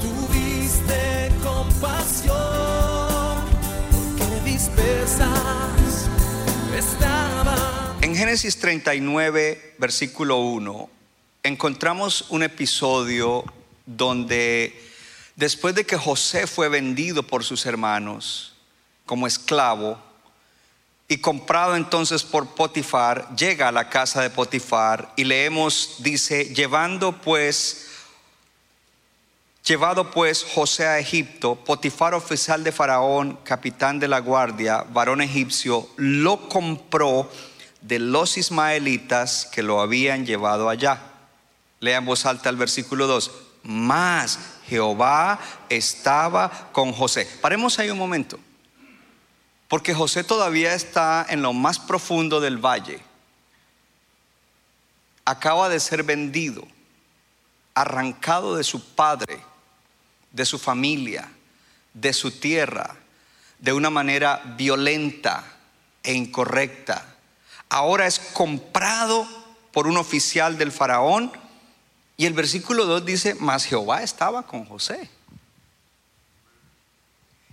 tuviste compasión, porque dispersas estaban. En Génesis 39, versículo 1, encontramos un episodio donde después de que José fue vendido por sus hermanos como esclavo y comprado entonces por Potifar, llega a la casa de Potifar y leemos, dice, llevando pues, llevado pues José a Egipto, Potifar oficial de Faraón, capitán de la guardia, varón egipcio, lo compró de los ismaelitas que lo habían llevado allá. Lea en voz alta el versículo 2. Más Jehová estaba con José. Paremos ahí un momento. Porque José todavía está en lo más profundo del valle. Acaba de ser vendido, arrancado de su padre, de su familia, de su tierra, de una manera violenta e incorrecta. Ahora es comprado por un oficial del faraón y el versículo 2 dice, mas Jehová estaba con José.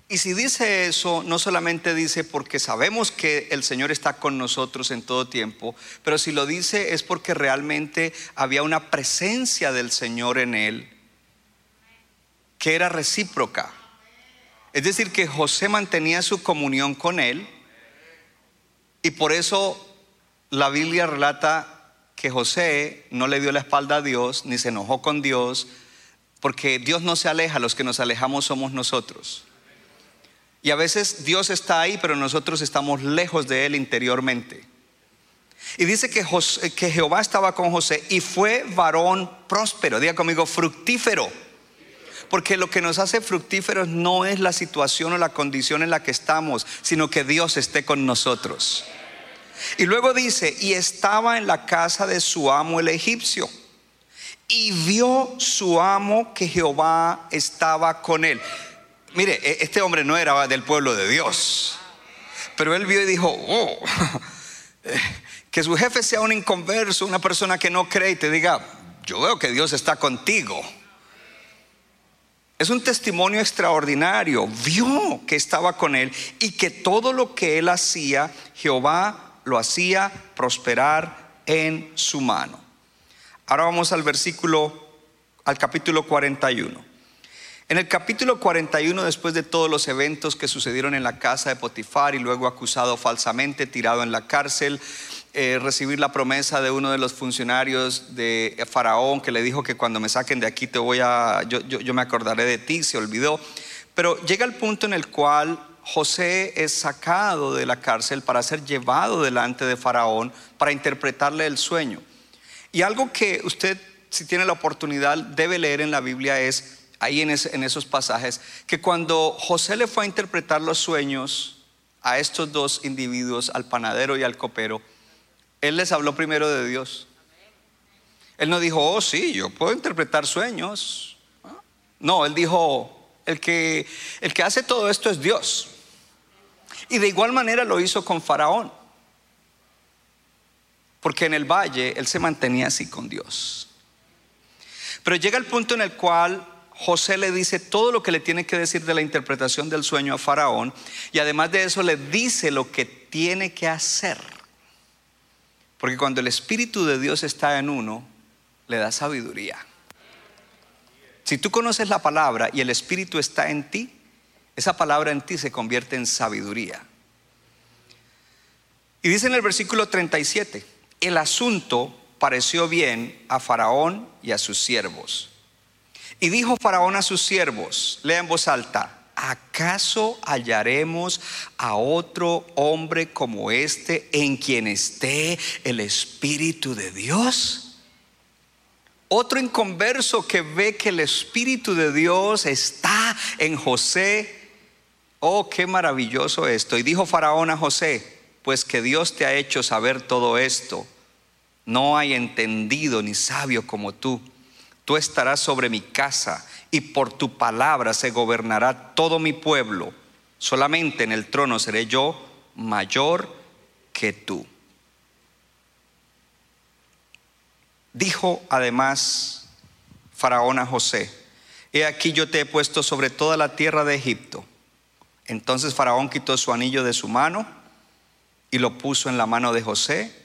Y si dice eso, no solamente dice porque sabemos que el Señor está con nosotros en todo tiempo, pero si lo dice es porque realmente había una presencia del Señor en él que era recíproca. Es decir, que José mantenía su comunión con él y por eso la Biblia relata que José no le dio la espalda a Dios ni se enojó con Dios, porque Dios no se aleja, los que nos alejamos somos nosotros. Y a veces Dios está ahí, pero nosotros estamos lejos de Él interiormente. Y dice que, José- que Jehová estaba con José y fue varón próspero, diga conmigo, fructífero. Porque lo que nos hace fructíferos no es la situación o la condición en la que estamos, sino que Dios esté con nosotros. Y luego dice, y estaba en la casa de su amo el egipcio. Y vio su amo que Jehová estaba con él. Mire, e- este hombre no era del pueblo de Dios. Pero él vio y dijo, oh, eh, que su jefe sea un inconverso, una persona que no cree y te diga, yo veo que Dios está contigo. Es un testimonio extraordinario. Vio que estaba con él y que todo lo que él hacía, Jehová lo hacía prosperar en su mano. Ahora vamos al versículo, al capítulo 41. En el capítulo 41, después de todos los eventos que sucedieron en la casa de Potifar y luego acusado falsamente, tirado en la cárcel, eh, recibir la promesa de uno de los funcionarios de Faraón que le dijo que cuando me saquen de aquí te voy a, yo, yo- yo me acordaré de ti, se olvidó. Pero llega el punto en el cual José es sacado de la cárcel para ser llevado delante de Faraón para interpretarle el sueño. Y algo que usted, si tiene la oportunidad, debe leer en la Biblia es, ahí en, ese- en esos pasajes, que cuando José le fue a interpretar los sueños a estos dos individuos, al panadero y al copero, él les habló primero de Dios. Él no dijo, oh sí, yo puedo interpretar sueños. No, él dijo, el que, el que hace todo esto es Dios. Y de igual manera lo hizo con Faraón. Porque en el valle él se mantenía así con Dios. Pero llega el punto en el cual José le dice todo lo que le tiene que decir de la interpretación del sueño a Faraón y además de eso le dice lo que tiene que hacer. Porque cuando el Espíritu de Dios está en uno, le da sabiduría. Si tú conoces la palabra y el Espíritu está en ti, esa palabra en ti se convierte en sabiduría. Y dice en el versículo 37, el asunto pareció bien a Faraón y a sus siervos. Y dijo Faraón a sus siervos, lea en voz alta, ¿acaso hallaremos a otro hombre como este en quien esté el Espíritu de Dios? Otro inconverso que ve que el Espíritu de Dios está en José. Oh, qué maravilloso esto. Y dijo Faraón a José, pues que Dios te ha hecho saber todo esto. No hay entendido ni sabio como tú. Tú estarás sobre mi casa y por tu palabra se gobernará todo mi pueblo. Solamente en el trono seré yo mayor que tú. Dijo además Faraón a José, he aquí yo te he puesto sobre toda la tierra de Egipto. Entonces Faraón quitó su anillo de su mano y lo puso en la mano de José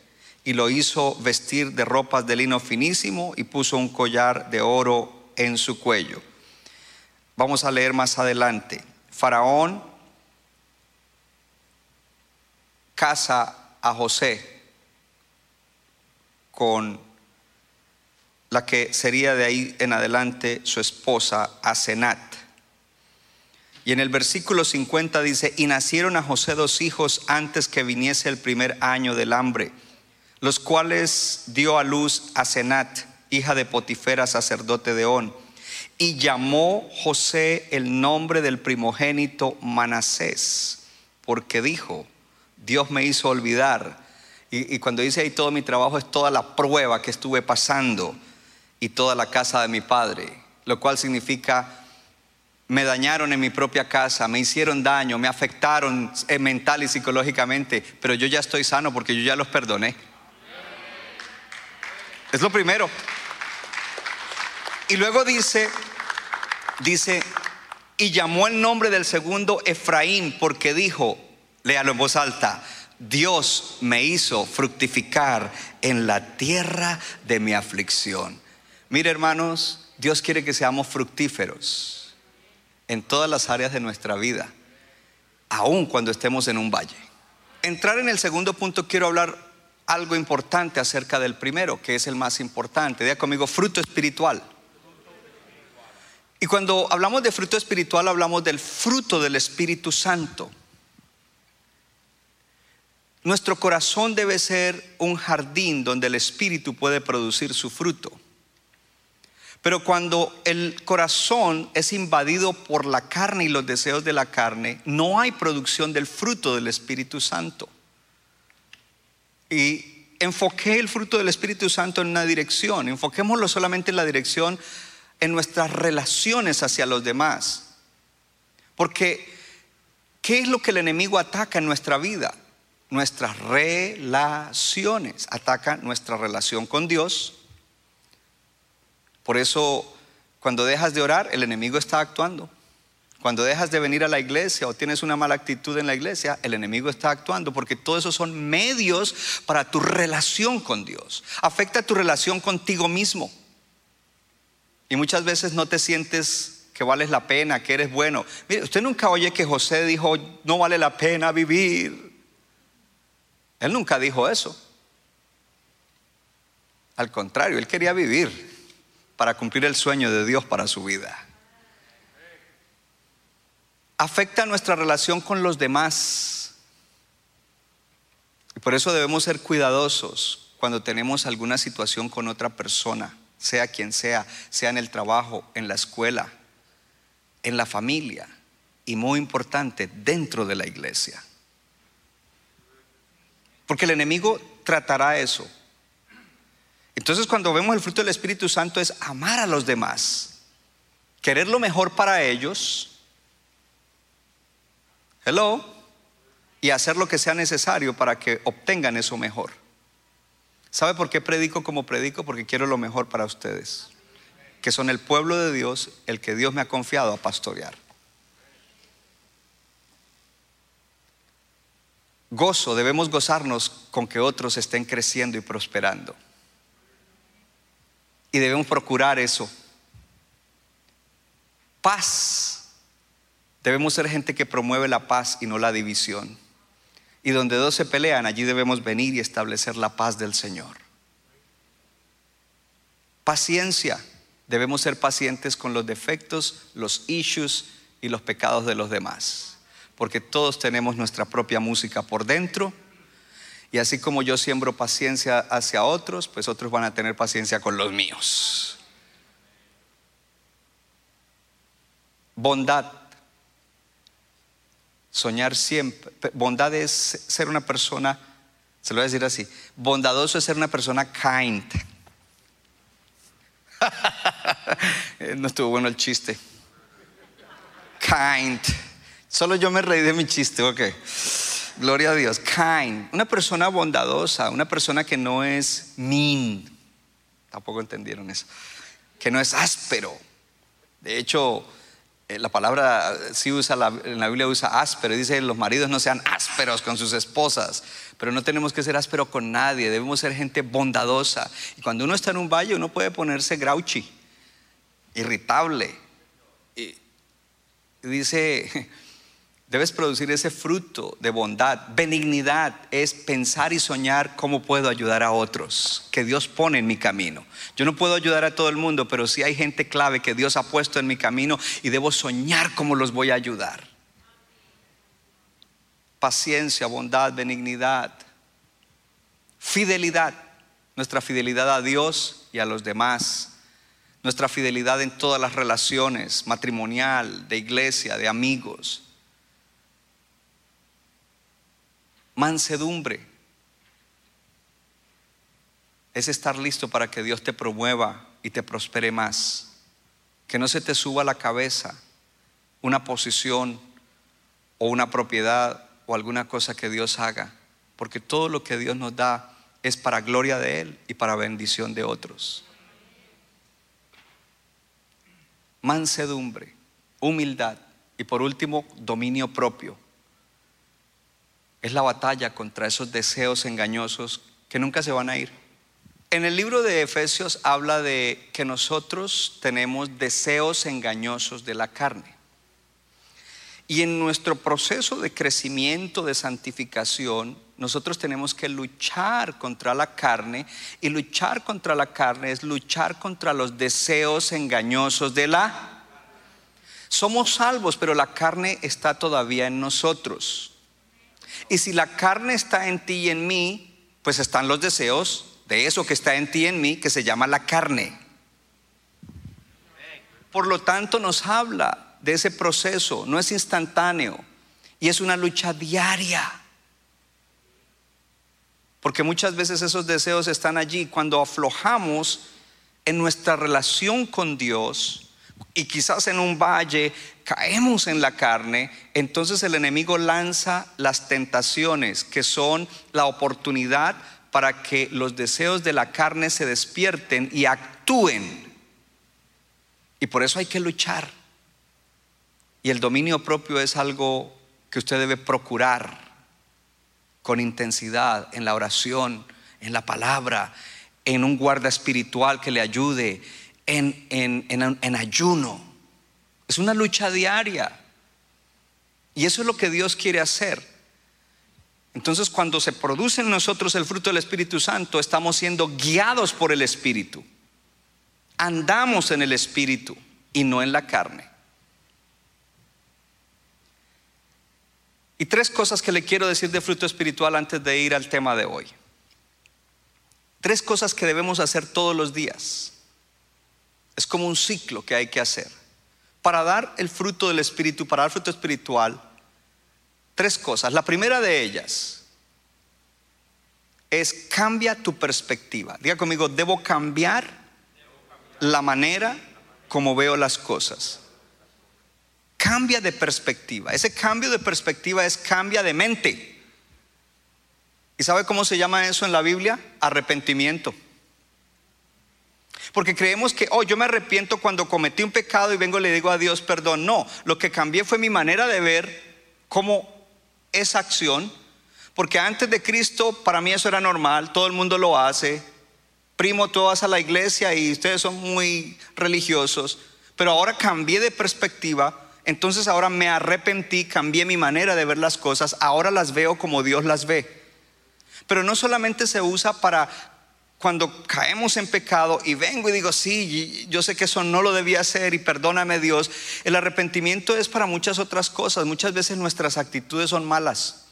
y lo hizo vestir de ropas de lino finísimo y puso un collar de oro en su cuello. Vamos a leer más adelante. Faraón casa a José con la que sería de ahí en adelante su esposa Asenat. Y en el versículo 50 dice, y nacieron a José dos hijos antes que viniese el primer año del hambre, los cuales dio a luz Asenat, hija de Potifera, sacerdote de On. Y llamó José el nombre del primogénito Manasés, porque dijo, Dios me hizo olvidar. Y, y cuando dice ahí todo mi trabajo es toda la prueba que estuve pasando y toda la casa de mi padre, lo cual significa me dañaron en mi propia casa, me hicieron daño, me afectaron eh, mental y psicológicamente, pero yo ya estoy sano porque yo ya los perdoné. Es lo primero. Y luego dice, dice, y llamó el nombre del segundo Efraín porque dijo, léalo en voz alta, Dios me hizo fructificar en la tierra de mi aflicción. Mire hermanos, Dios quiere que seamos fructíferos en todas las áreas de nuestra vida, aun cuando estemos en un valle. Entrar en el segundo punto quiero hablar algo importante acerca del primero, que es el más importante. Diga conmigo, fruto espiritual. Y cuando hablamos de fruto espiritual, hablamos del fruto del Espíritu Santo. Nuestro corazón debe ser un jardín donde el Espíritu puede producir su fruto. Pero cuando el corazón es invadido por la carne y los deseos de la carne, no hay producción del fruto del Espíritu Santo. Y enfoqué el fruto del Espíritu Santo en una dirección, enfoquémoslo solamente en la dirección en nuestras relaciones hacia los demás. Porque, ¿qué es lo que el enemigo ataca en nuestra vida? Nuestras relaciones. Ataca nuestra relación con Dios, por eso, cuando dejas de orar, el enemigo está actuando. Cuando dejas de venir a la iglesia o tienes una mala actitud en la iglesia, el enemigo está actuando porque todo eso son medios para tu relación con Dios. Afecta tu relación contigo mismo. Y muchas veces no te sientes que vales la pena, que eres bueno. Mire, usted nunca oye que José dijo, no vale la pena vivir. Él nunca dijo eso. Al contrario, él quería vivir para cumplir el sueño de Dios para su vida. Afecta nuestra relación con los demás. Y por eso debemos ser cuidadosos cuando tenemos alguna situación con otra persona, sea quien sea, sea en el trabajo, en la escuela, en la familia y muy importante, dentro de la iglesia. Porque el enemigo tratará eso entonces cuando vemos el fruto del Espíritu Santo es amar a los demás, querer lo mejor para ellos, hello, y hacer lo que sea necesario para que obtengan eso mejor. ¿Sabe por qué predico como predico? Porque quiero lo mejor para ustedes, que son el pueblo de Dios, el que Dios me ha confiado a pastorear. Gozo, debemos gozarnos con que otros estén creciendo y prosperando. Y debemos procurar eso. Paz. Debemos ser gente que promueve la paz y no la división. Y donde dos se pelean, allí debemos venir y establecer la paz del Señor. Paciencia. Debemos ser pacientes con los defectos, los issues y los pecados de los demás. Porque todos tenemos nuestra propia música por dentro Y así como yo siembro paciencia hacia otros, pues otros van a tener paciencia con los míos. Bondad. Soñar siempre. Bondad es ser una persona, se lo voy a decir así, bondadoso es ser una persona kind. no estuvo bueno el chiste. Kind. Solo yo me reí de mi chiste, ok. Gloria a Dios. Kind. Una persona bondadosa, una persona que no es mean. Tampoco entendieron eso. Que no es áspero. De hecho, eh, la palabra sí usa, en la Biblia usa áspero. Dice, los maridos no sean ásperos con sus esposas. Pero no tenemos que ser áspero con nadie. Debemos ser gente bondadosa. Y cuando uno está en un valle, uno puede ponerse grouchy, irritable. Y dice Debes producir ese fruto de bondad. Benignidad es pensar y soñar cómo puedo ayudar a otros que Dios pone en mi camino. Yo no puedo ayudar a todo el mundo, pero sí hay gente clave que Dios ha puesto en mi camino y debo soñar cómo los voy a ayudar. Paciencia, bondad, benignidad, fidelidad. Nuestra fidelidad a Dios y a los demás. Nuestra fidelidad en todas las relaciones, matrimonial, de iglesia, de amigos Mansedumbre es estar listo para que Dios te promueva y te prospere más. Que no se te suba a la cabeza una posición o una propiedad o alguna cosa que Dios haga, porque todo lo que Dios nos da es para gloria de Él y para bendición de otros. Mansedumbre, humildad y por último, dominio propio es la batalla contra esos deseos engañosos que nunca se van a ir. En el libro de Efesios habla de que nosotros tenemos deseos engañosos de la carne. Y en nuestro proceso de crecimiento, de santificación, nosotros tenemos que luchar contra la carne y luchar contra la carne es luchar contra los deseos engañosos de la... Somos salvos, pero la carne está todavía en nosotros. Y si la carne está en ti y en mí, pues están los deseos de eso que está en ti y en mí, que se llama la carne. Por lo tanto, nos habla de ese proceso, no es instantáneo y es una lucha diaria. Porque muchas veces esos deseos están allí. Cuando aflojamos en nuestra relación con Dios y quizás en un valle caemos en la carne, entonces el enemigo lanza las tentaciones, que son la oportunidad para que los deseos de la carne se despierten y actúen. Y por eso hay que luchar. Y el dominio propio es algo que usted debe procurar con intensidad en la oración, en la palabra, en un guarda espiritual que le ayude, en, en ayuno es una lucha diaria. Y eso es lo que Dios quiere hacer. Entonces cuando se produce en nosotros el fruto del Espíritu Santo, estamos siendo guiados por el Espíritu. Andamos en el Espíritu y no en la carne. Y tres cosas que le quiero decir de fruto espiritual antes de ir al tema de hoy. Tres cosas que debemos hacer todos los días. Es como un ciclo que hay que hacer para dar el fruto del Espíritu, para dar fruto espiritual, tres cosas. La primera de ellas es cambia tu perspectiva. Diga conmigo, debo cambiar la manera como veo las cosas. Cambia de perspectiva. Ese cambio de perspectiva es cambia de mente. ¿Y sabe cómo se llama eso en la Biblia? Arrepentimiento. Porque creemos que, oh, yo me arrepiento cuando cometí un pecado y vengo y le digo a Dios perdón. No, lo que cambié fue mi manera de ver cómo esa acción, porque antes de Cristo para mí eso era normal, todo el mundo lo hace. Primo, tú vas a la iglesia y ustedes son muy religiosos, pero ahora cambié de perspectiva, entonces ahora me arrepentí, cambié mi manera de ver las cosas, ahora las veo como Dios las ve. Pero no solamente se usa para cuando caemos en pecado y vengo y digo, sí, yo sé que eso no lo debía hacer y perdóname Dios, el arrepentimiento es para muchas otras cosas. Muchas veces nuestras actitudes son malas.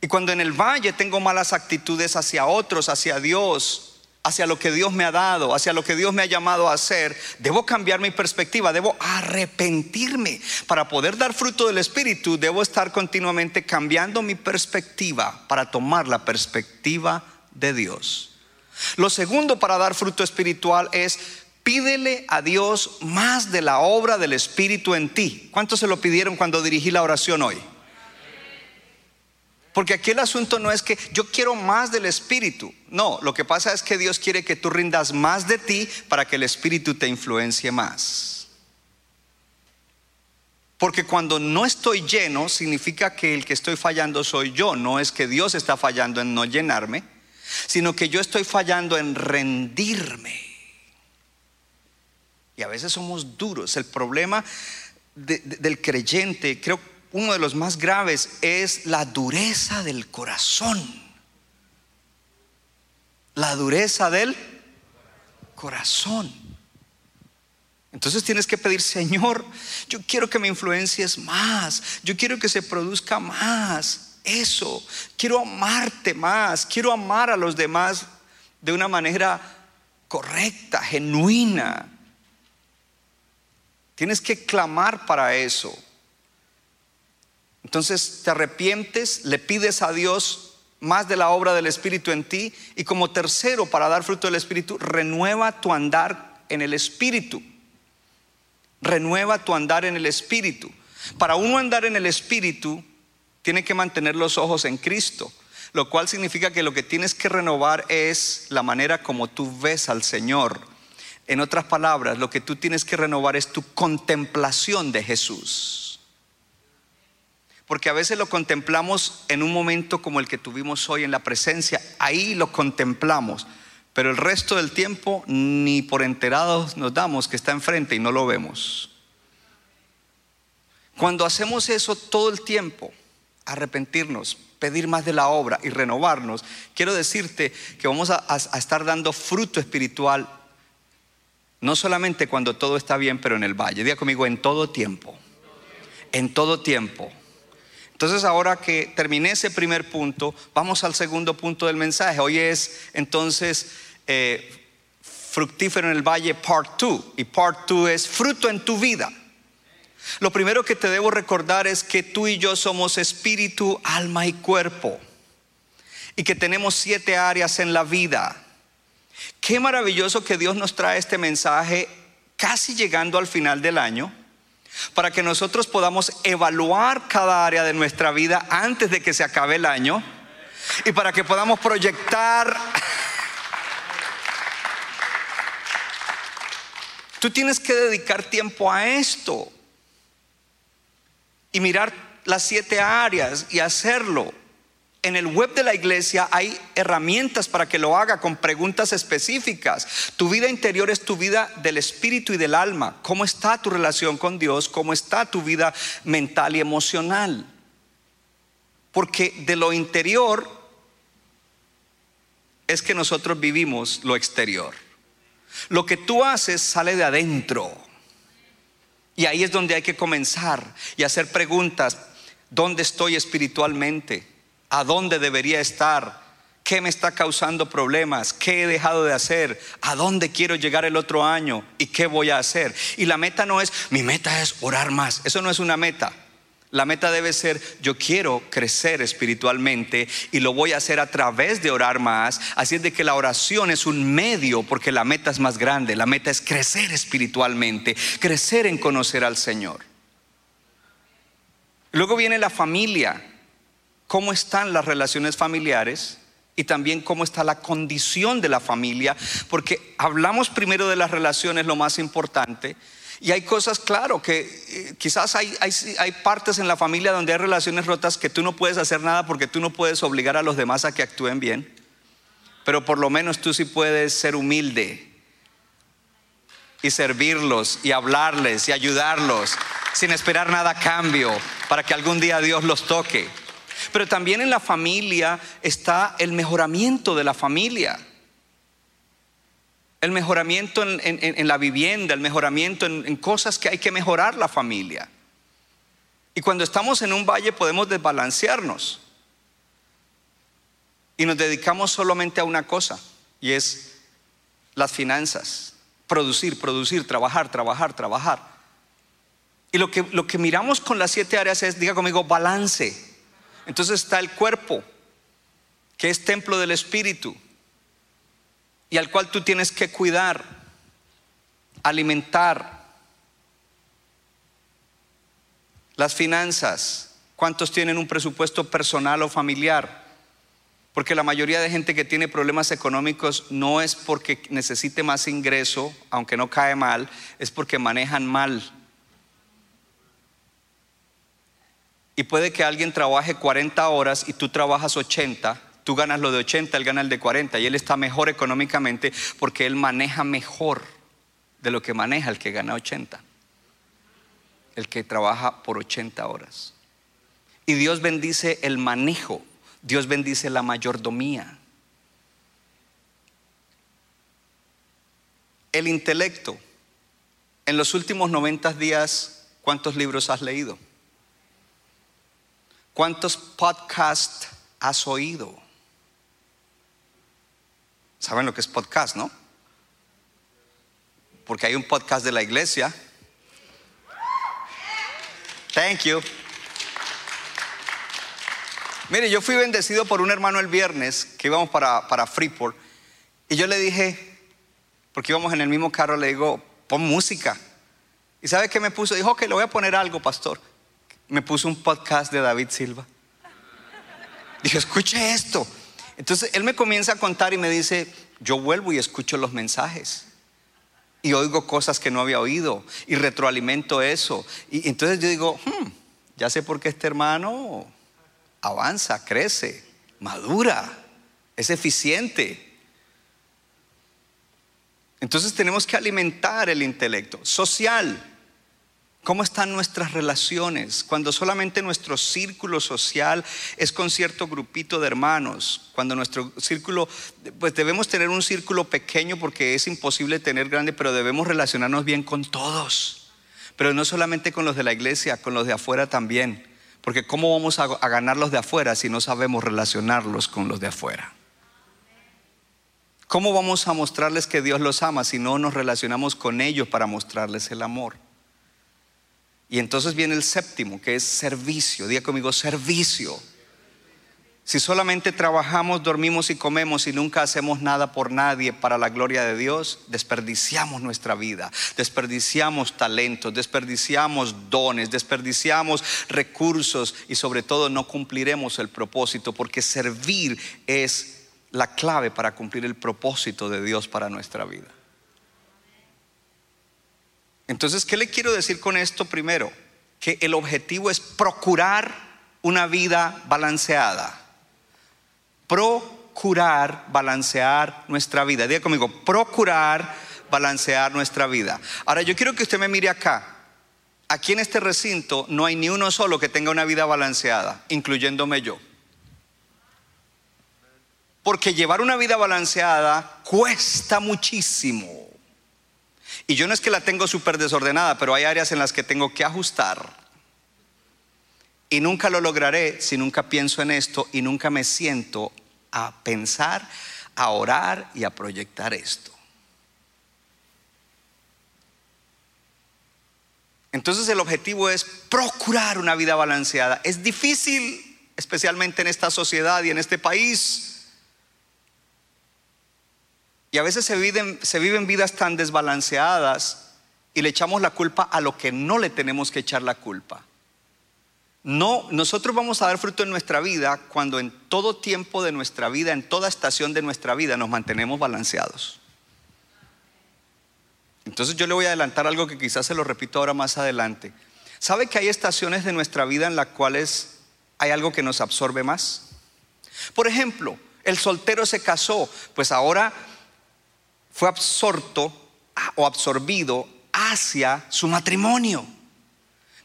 Y cuando en el valle tengo malas actitudes hacia otros, hacia Dios, hacia lo que Dios me ha dado, hacia lo que Dios me ha llamado a hacer, debo cambiar mi perspectiva, debo arrepentirme. Para poder dar fruto del Espíritu, debo estar continuamente cambiando mi perspectiva para tomar la perspectiva de Dios. Lo segundo para dar fruto espiritual es pídele a Dios más de la obra del Espíritu en ti. ¿Cuántos se lo pidieron cuando dirigí la oración hoy? Porque aquí el asunto no es que yo quiero más del Espíritu. No, lo que pasa es que Dios quiere que tú rindas más de ti para que el Espíritu te influencie más. Porque cuando no estoy lleno, significa que el que estoy fallando soy yo. No es que Dios está fallando en no llenarme, sino que yo estoy fallando en rendirme. Y a veces somos duros. El problema del creyente, creo uno de los más graves es la dureza del corazón. La dureza del corazón. Entonces tienes que pedir, Señor, yo quiero que me influencies más, yo quiero que se produzca más eso, quiero amarte más, quiero amar a los demás de una manera correcta, genuina. Tienes que clamar para eso. Entonces te arrepientes, le pides a Dios más de la obra del Espíritu en ti y como tercero para dar fruto del Espíritu, renueva tu andar en el Espíritu. Renueva tu andar en el Espíritu. Para uno andar en el Espíritu, tiene que mantener los ojos en Cristo, lo cual significa que lo que tienes que renovar es la manera como tú ves al Señor. En otras palabras, lo que tú tienes que renovar es tu contemplación de Jesús. Porque a veces lo contemplamos en un momento como el que tuvimos hoy en la presencia, ahí lo contemplamos, pero el resto del tiempo ni por enterados nos damos que está enfrente y no lo vemos. Cuando hacemos eso todo el tiempo, arrepentirnos, pedir más de la obra y renovarnos, quiero decirte que vamos a, estar dando fruto espiritual, no solamente cuando todo está bien, pero en el valle. Diga conmigo, en todo tiempo. En todo tiempo. Entonces ahora que terminé ese primer punto, vamos al segundo punto del mensaje. Hoy es entonces eh, fructífero en el valle part 2 y part 2 es fruto en tu vida. Lo primero que te debo recordar es que tú y yo somos espíritu, alma y cuerpo. Y que tenemos siete áreas en la vida. Qué maravilloso que Dios nos trae este mensaje casi llegando al final del año para que nosotros podamos evaluar cada área de nuestra vida antes de que se acabe el año y para que podamos proyectar... Tú tienes que dedicar tiempo a esto y mirar las siete áreas y hacerlo en el web de la iglesia hay herramientas para que lo haga con preguntas específicas. Tu vida interior es tu vida del espíritu y del alma. ¿Cómo está tu relación con Dios? ¿Cómo está tu vida mental y emocional? Porque de lo interior es que nosotros vivimos lo exterior. Lo que tú haces sale de adentro. Y ahí es donde hay que comenzar y hacer preguntas. ¿Dónde estoy espiritualmente? a dónde debería estar, qué me está causando problemas, qué he dejado de hacer, a dónde quiero llegar el otro año y qué voy a hacer. Y la meta no es, mi meta es orar más, eso no es una meta. La meta debe ser, yo quiero crecer espiritualmente y lo voy a hacer a través de orar más. Así es de que la oración es un medio porque la meta es más grande. La meta es crecer espiritualmente, crecer en conocer al Señor. Luego viene la familia cómo están las relaciones familiares y también cómo está la condición de la familia, porque hablamos primero de las relaciones, lo más importante, y hay cosas, claro, que eh, quizás hay, hay, partes en la familia donde hay relaciones rotas que tú no puedes hacer nada porque tú no puedes obligar a los demás a que actúen bien, pero por lo menos tú sí puedes ser humilde y servirlos y hablarles y ayudarlos sin esperar nada a cambio para que algún día Dios los toque. Pero también en la familia está el mejoramiento de la familia. El mejoramiento en, la vivienda, el mejoramiento en cosas que hay que mejorar la familia. Y cuando estamos en un valle podemos desbalancearnos. y nos dedicamos solamente a una cosa, y es las finanzas. Producir, producir, trabajar, trabajar, trabajar. Y lo que, lo que miramos con las siete áreas es, diga conmigo, balance. Entonces está el cuerpo, que es templo del Espíritu, y al cual tú tienes que cuidar, alimentar. Las finanzas, ¿cuántos tienen un presupuesto personal o familiar? Porque la mayoría de gente que tiene problemas económicos no es porque necesite más ingreso, aunque no cae mal, es porque manejan mal. Y puede que alguien trabaje 40 horas y tú trabajas 80, tú ganas lo de 80, él gana el de 40 y él está mejor económicamente porque él maneja mejor de lo que maneja el que gana 80, el que trabaja por 80 horas. Y Dios bendice el manejo Dios bendice la mayordomía. El intelecto. En los últimos 90 días, ¿cuántos libros has leído? ¿Cuántos podcasts has oído? ¿Saben lo que es podcast, no? Porque hay un podcast de la iglesia. Thank you. Mire, yo fui bendecido por un hermano el viernes que íbamos para, para Freeport y yo le dije, porque íbamos en el mismo carro, le digo, pon música. ¿Y sabe qué me puso? Dijo, ok, le voy a poner algo, pastor. Me puso un podcast de David Silva. Dijo, escuche esto. Entonces él me comienza a contar y me dice, yo vuelvo y escucho los mensajes. Y oigo cosas que no había oído y retroalimento eso. Y entonces yo digo, hmm, ya sé por qué este hermano avanza, crece, madura, es eficiente. Entonces tenemos que alimentar el intelecto social. ¿Cómo están nuestras relaciones? Cuando solamente nuestro círculo social es con cierto grupito de hermanos, cuando nuestro círculo, pues debemos tener un círculo pequeño porque es imposible tener grande, pero debemos relacionarnos bien con todos. Pero no solamente con los de la iglesia, con los de afuera también. Porque ¿cómo vamos a, ganar los de afuera si no sabemos relacionarlos con los de afuera? ¿Cómo vamos a mostrarles que Dios los ama si no nos relacionamos con ellos para mostrarles el amor? Y entonces viene el séptimo, que es servicio. Diga conmigo, servicio. Si solamente trabajamos, dormimos y comemos y nunca hacemos nada por nadie para la gloria de Dios, desperdiciamos nuestra vida, desperdiciamos talentos, desperdiciamos dones, desperdiciamos recursos y sobre todo no cumpliremos el propósito porque servir es la clave para cumplir el propósito de Dios para nuestra vida. Entonces, ¿qué le quiero decir con esto primero? Que el objetivo es procurar una vida balanceada procurar balancear nuestra vida. Diga conmigo, procurar balancear nuestra vida. Ahora yo quiero que usted me mire acá. Aquí en este recinto no hay ni uno solo que tenga una vida balanceada, incluyéndome yo. Porque llevar una vida balanceada cuesta muchísimo. Y yo no es que la tengo súper desordenada, pero hay áreas en las que tengo que ajustar. Y nunca lo lograré si nunca pienso en esto y nunca me siento a pensar, a orar y a proyectar esto. Entonces el objetivo es procurar una vida balanceada. Es difícil, especialmente en esta sociedad y en este país. Y a veces se viven, se viven vidas tan desbalanceadas y le echamos la culpa a lo que no le tenemos que echar la culpa. No, nosotros vamos a dar fruto en nuestra vida cuando en todo tiempo de nuestra vida, en toda estación de nuestra vida, nos mantenemos balanceados. Entonces yo le voy a adelantar algo que quizás se lo repito ahora más adelante. ¿Sabe que hay estaciones de nuestra vida en las cuales hay algo que nos absorbe más? Por ejemplo, el soltero se casó, pues ahora fue absorto o absorbido hacia su matrimonio.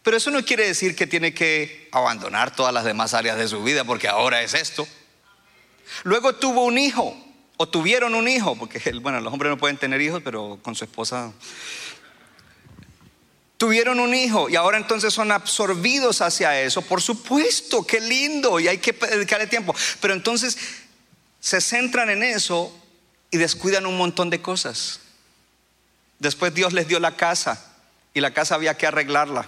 Pero eso no quiere decir que tiene que abandonar todas las demás áreas de su vida porque ahora es esto. Luego tuvo un hijo o tuvieron un hijo, porque bueno, los hombres no pueden tener hijos, pero con su esposa tuvieron un hijo y ahora entonces son absorbidos hacia eso. Por supuesto, qué lindo y hay que dedicarle tiempo. Pero entonces se centran en eso y descuidan un montón de cosas. Después Dios les dio la casa y la casa había que arreglarla,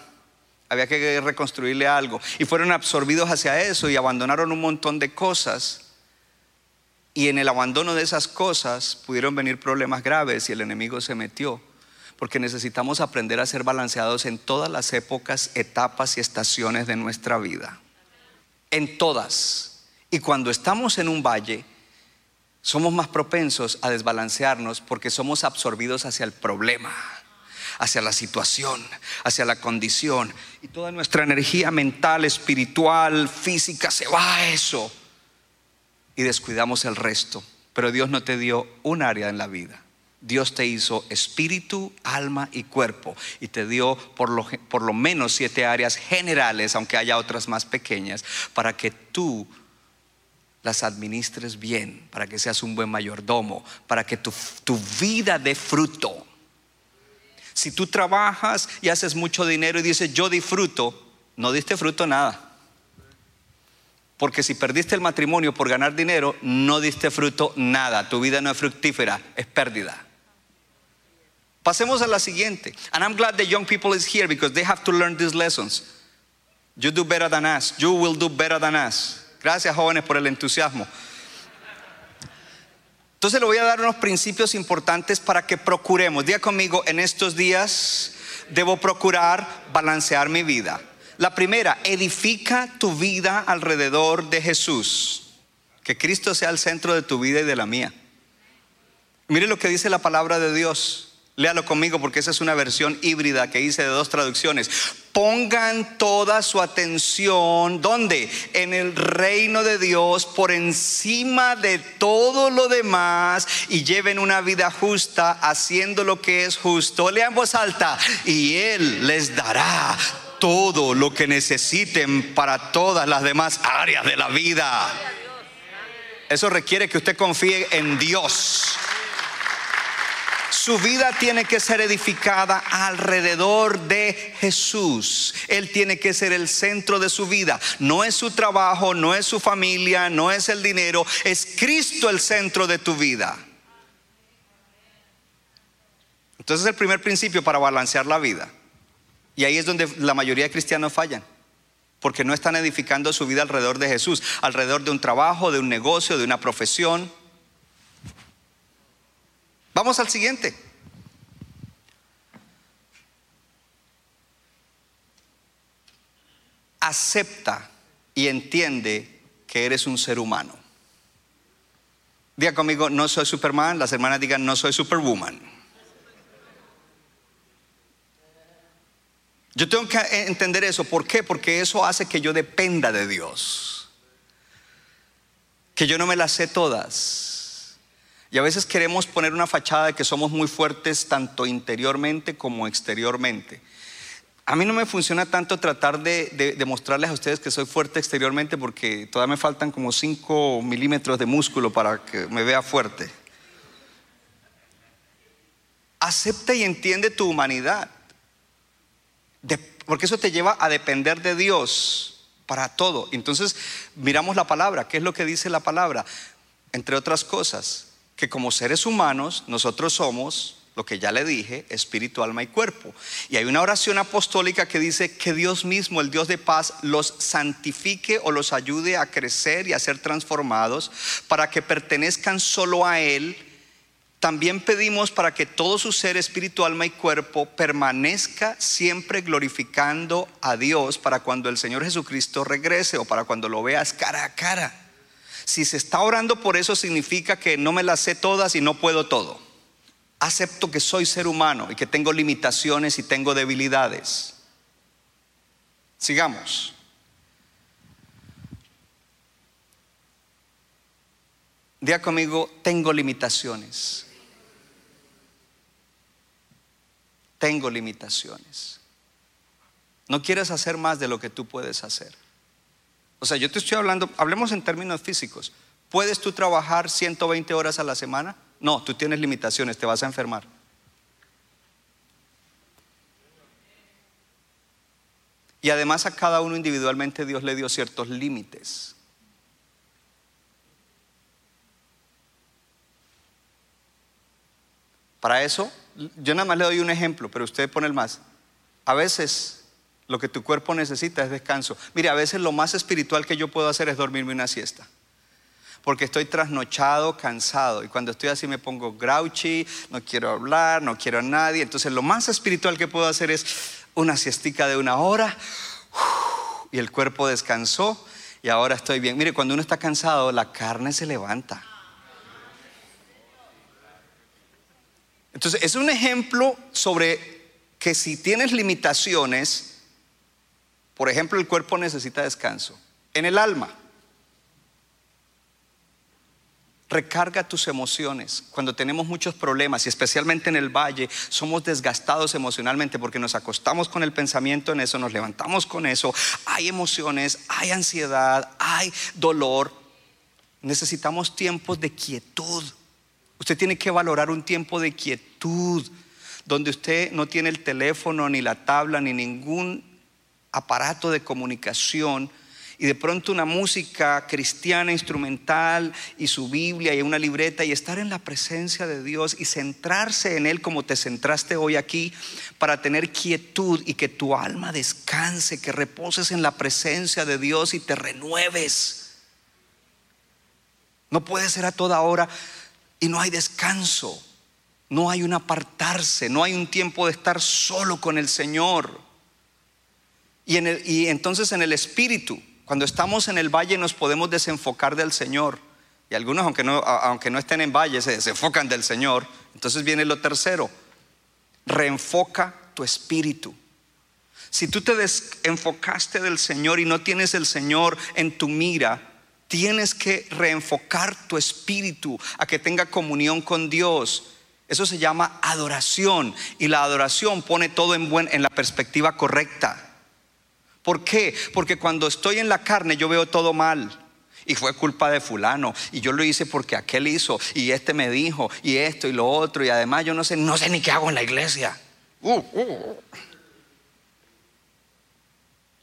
había que reconstruirle algo. Y fueron absorbidos hacia eso y abandonaron un montón de cosas. Y en el abandono de esas cosas pudieron venir problemas graves y el enemigo se metió. Porque necesitamos aprender a ser balanceados en todas las épocas, etapas y estaciones de nuestra vida. En todas. Y cuando estamos en un valle, somos más propensos a desbalancearnos porque somos absorbidos hacia el problema, hacia la situación, hacia la condición. Y toda nuestra energía mental, espiritual, física se va a eso. Y descuidamos el resto. Pero Dios no te dio un área en la vida. Dios te hizo espíritu, alma y cuerpo y te dio por lo, por lo menos siete áreas generales, aunque haya otras más pequeñas, para que tú las administres bien, para que seas un buen mayordomo, para que tu, tu vida dé fruto. Si tú trabajas y haces mucho dinero y dices yo disfruto, no diste fruto nada. Porque si perdiste el matrimonio por ganar dinero, no diste fruto nada. Tu vida no es fructífera, es pérdida. Pasemos a la siguiente. And I'm glad the young people is here because they have to learn these lessons. You do better than us. You will do better than us. Gracias jóvenes por el entusiasmo. Entonces le voy a dar unos principios importantes para que procuremos. Diga conmigo, en estos días debo procurar balancear mi vida. La primera, edifica tu vida alrededor de Jesús. Que Cristo sea el centro de tu vida y de la mía. Mire lo que dice la palabra de Dios. Léalo conmigo porque esa es una versión híbrida que hice de dos traducciones. Pongan toda su atención, ¿dónde? En el reino de Dios, por encima de todo lo demás, y lleven una vida justa, haciendo lo que es justo. Lean voz alta, y Él les dará todo lo que necesiten para todas las demás áreas de la vida. Eso requiere que usted confíe en Dios. Su vida tiene que ser edificada alrededor de Jesús. Él tiene que ser el centro de su vida. No es su trabajo, no es su familia, no es el dinero, es Cristo el centro de tu vida. Entonces el primer principio para balancear la vida. Y ahí es donde la mayoría de cristianos fallan. Porque no están edificando su vida alrededor de Jesús, alrededor de un trabajo, de un negocio, de una profesión. Vamos al siguiente. Acepta y entiende que eres un ser humano. Diga conmigo, no soy Superman, las hermanas digan, no soy Superwoman. Yo tengo que entender eso. ¿Por qué? Porque eso hace que yo dependa de Dios. Que yo no me las sé todas y a veces queremos poner una fachada de que somos muy fuertes tanto interiormente como exteriormente. A mí no me funciona tanto tratar de, demostrarles a ustedes que soy fuerte exteriormente porque todavía me faltan como 5 milímetros de músculo para que me vea fuerte. Acepta y entiende tu humanidad. porque eso te lleva a depender de Dios para todo. Entonces miramos la palabra. ¿Qué es lo que dice la palabra? Entre otras cosas, que como seres humanos nosotros somos lo que ya le dije, espíritu, alma y cuerpo. Y hay una oración apostólica que dice que Dios mismo, el Dios de paz, los santifique o los ayude a crecer y a ser transformados para que pertenezcan solo a Él. También pedimos para que todo su ser, espíritu, alma y cuerpo permanezca siempre glorificando a Dios para cuando el Señor Jesucristo regrese o para cuando lo veas cara a cara. Si se está orando por eso significa que no me las sé todas y no puedo todo. Acepto que soy ser humano y que tengo limitaciones y tengo debilidades. Sigamos. Diga conmigo, tengo limitaciones. Tengo limitaciones. No quieres hacer más de lo que tú puedes hacer. O sea, yo te estoy hablando, hablemos en términos físicos. ¿Puedes tú trabajar 120 horas a la semana? No, tú tienes limitaciones, te vas a enfermar. Y además a cada uno individualmente Dios le dio ciertos límites. Para eso, yo nada más le doy un ejemplo, pero usted pone el más. A veces lo que tu cuerpo necesita es descanso. Mire, a veces lo más espiritual que yo puedo hacer es dormirme una siesta. Porque estoy trasnochado, cansado. Y cuando estoy así me pongo grouchy, no quiero hablar, no quiero a nadie. Entonces lo más espiritual que puedo hacer es una siestica de una hora. Y el cuerpo descansó y ahora estoy bien. Mire, cuando uno está cansado, la carne se levanta. Entonces, es un ejemplo sobre que si tienes limitaciones, por ejemplo, el cuerpo necesita descanso. En el alma, recarga tus emociones. Cuando tenemos muchos problemas, y especialmente en el valle, somos desgastados emocionalmente porque nos acostamos con el pensamiento en eso, nos levantamos con eso. Hay emociones, hay ansiedad, hay dolor. Necesitamos tiempos de quietud. Usted tiene que valorar un tiempo de quietud, donde usted no tiene el teléfono, ni la tabla, ni ningún aparato de comunicación y de pronto una música cristiana instrumental y su Biblia y una libreta y estar en la presencia de Dios y centrarse en Él como te centraste hoy aquí para tener quietud y que tu alma descanse, que reposes en la presencia de Dios y te renueves. No puede ser a toda hora y no hay descanso, no hay un apartarse, no hay un tiempo de estar solo con el Señor. Y, entonces en el Espíritu cuando estamos en el valle nos podemos desenfocar del Señor. Y algunos, aunque no, aunque no estén en valle, se desenfocan del Señor. Entonces viene lo tercero. Reenfoca tu espíritu. Si tú te desenfocaste del Señor y no tienes el Señor en tu mira, tienes que reenfocar tu espíritu a que tenga comunión con Dios. Eso se llama adoración y la adoración pone todo en, buen, en la perspectiva correcta. ¿Por qué? Porque cuando estoy en la carne yo veo todo mal. Y fue culpa de fulano. Y yo lo hice porque aquel hizo. Y este me dijo. Y esto y lo otro. Y además yo no sé, no sé ni qué hago en la iglesia. Uh, uh.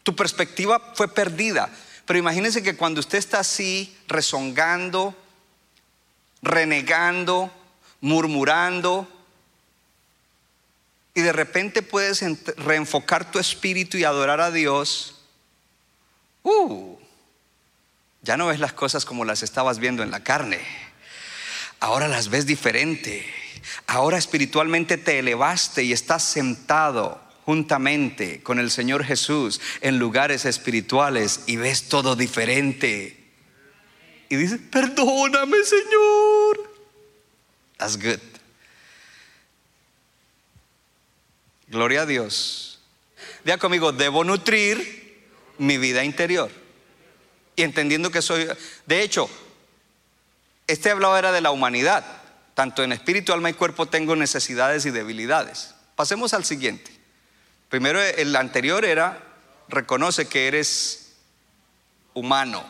Tu perspectiva fue perdida. Pero imagínense que cuando usted está así, rezongando, renegando, murmurando, y de repente puedes reenfocar tu espíritu y adorar a Dios, uh, ya no ves las cosas como las estabas viendo en la carne. Ahora las ves diferente. Ahora espiritualmente te elevaste y estás sentado juntamente con el Señor Jesús en lugares espirituales y ves todo diferente. Y dices, perdóname Señor. That's good. Gloria a Dios. Diga conmigo, debo nutrir mi vida interior. Y entendiendo que soy, de hecho, este hablado era de la humanidad. Tanto en espíritu, alma y cuerpo tengo necesidades y debilidades. Pasemos al siguiente. Primero, el anterior era, reconoce que eres humano.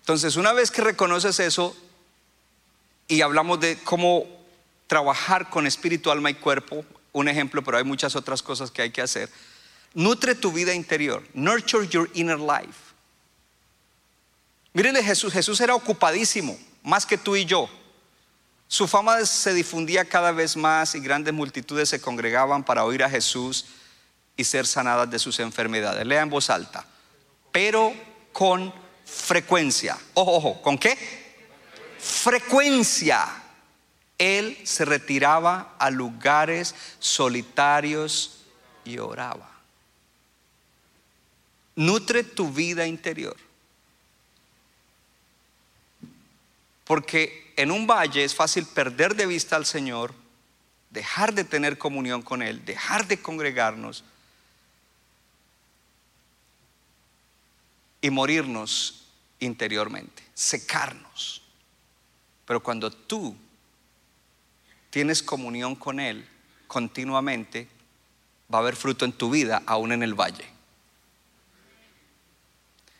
Entonces, una vez que reconoces eso y hablamos de cómo trabajar con espíritu, alma y cuerpo, un ejemplo, pero hay muchas otras cosas que hay que hacer. Nutre tu vida interior. Nurture your inner life. Mírenle Jesús, Jesús era ocupadísimo, más que tú y yo. Su fama se difundía cada vez más y grandes multitudes se congregaban para oír a Jesús y ser sanadas de sus enfermedades. Lea en voz alta. Pero con frecuencia. Ojo, ojo, ¿con qué? Frecuencia él se retiraba a lugares solitarios y oraba. Nutre tu vida interior. Porque en un valle es fácil perder de vista al Señor, dejar de tener comunión con Él, dejar de congregarnos y morirnos interiormente, secarnos. Pero cuando tú tienes comunión con Él continuamente, va a haber fruto en tu vida, aún en el valle.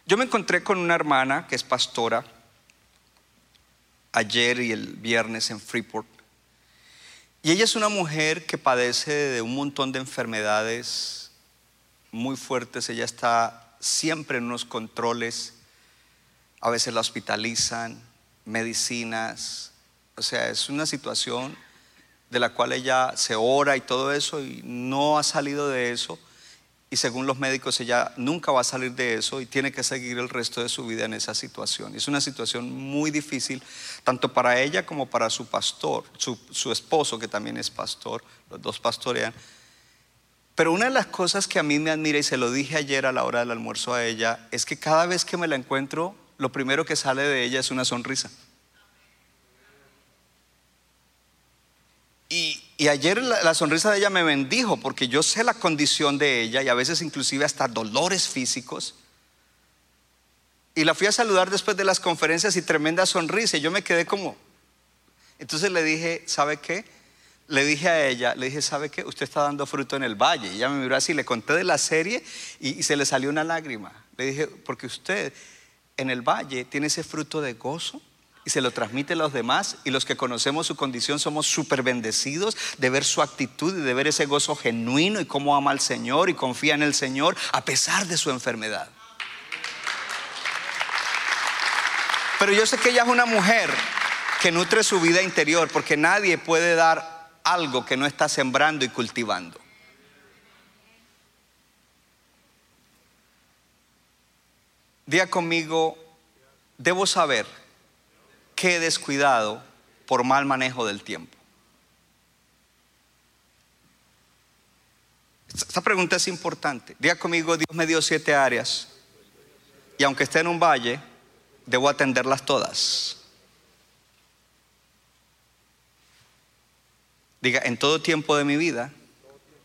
Yo me encontré con una hermana que es pastora ayer y el viernes en Freeport. Y ella es una mujer que padece de un montón de enfermedades muy fuertes. Ella está siempre en unos controles. A veces la hospitalizan, medicinas. O sea, es una situación de la cual ella se ora y todo eso y no ha salido de eso. Y según los médicos ella nunca va a salir de eso y tiene que seguir el resto de su vida en esa situación. Es una situación muy difícil, tanto para ella como para su pastor, su, su esposo que también es pastor, los dos pastorean. Pero una de las cosas que a mí me admira, y se lo dije ayer a la hora del almuerzo a ella, es que cada vez que me la encuentro, lo primero que sale de ella es una sonrisa. Y, ayer la, sonrisa de ella me bendijo porque yo sé la condición de ella y a veces inclusive hasta dolores físicos. Y la fui a saludar después de las conferencias y tremenda sonrisa. Y yo me quedé como... Entonces le dije, ¿sabe qué? Le dije a ella, le dije, ¿sabe qué? Usted está dando fruto en el valle. Y ella me miró así, le conté de la serie y se le salió una lágrima. Le dije, porque usted en el valle tiene ese fruto de gozo y se lo transmite a los demás y los que conocemos su condición somos súper bendecidos de ver su actitud y de ver ese gozo genuino y cómo ama al Señor y confía en el Señor a pesar de su enfermedad. Pero yo sé que ella es una mujer que nutre su vida interior porque nadie puede dar algo que no está sembrando y cultivando. Diga conmigo, debo saber que descuidado por mal manejo del tiempo. Esta pregunta es importante. Diga conmigo, Dios me dio siete áreas y aunque esté en un valle, debo atenderlas todas. Diga, en todo tiempo de mi vida,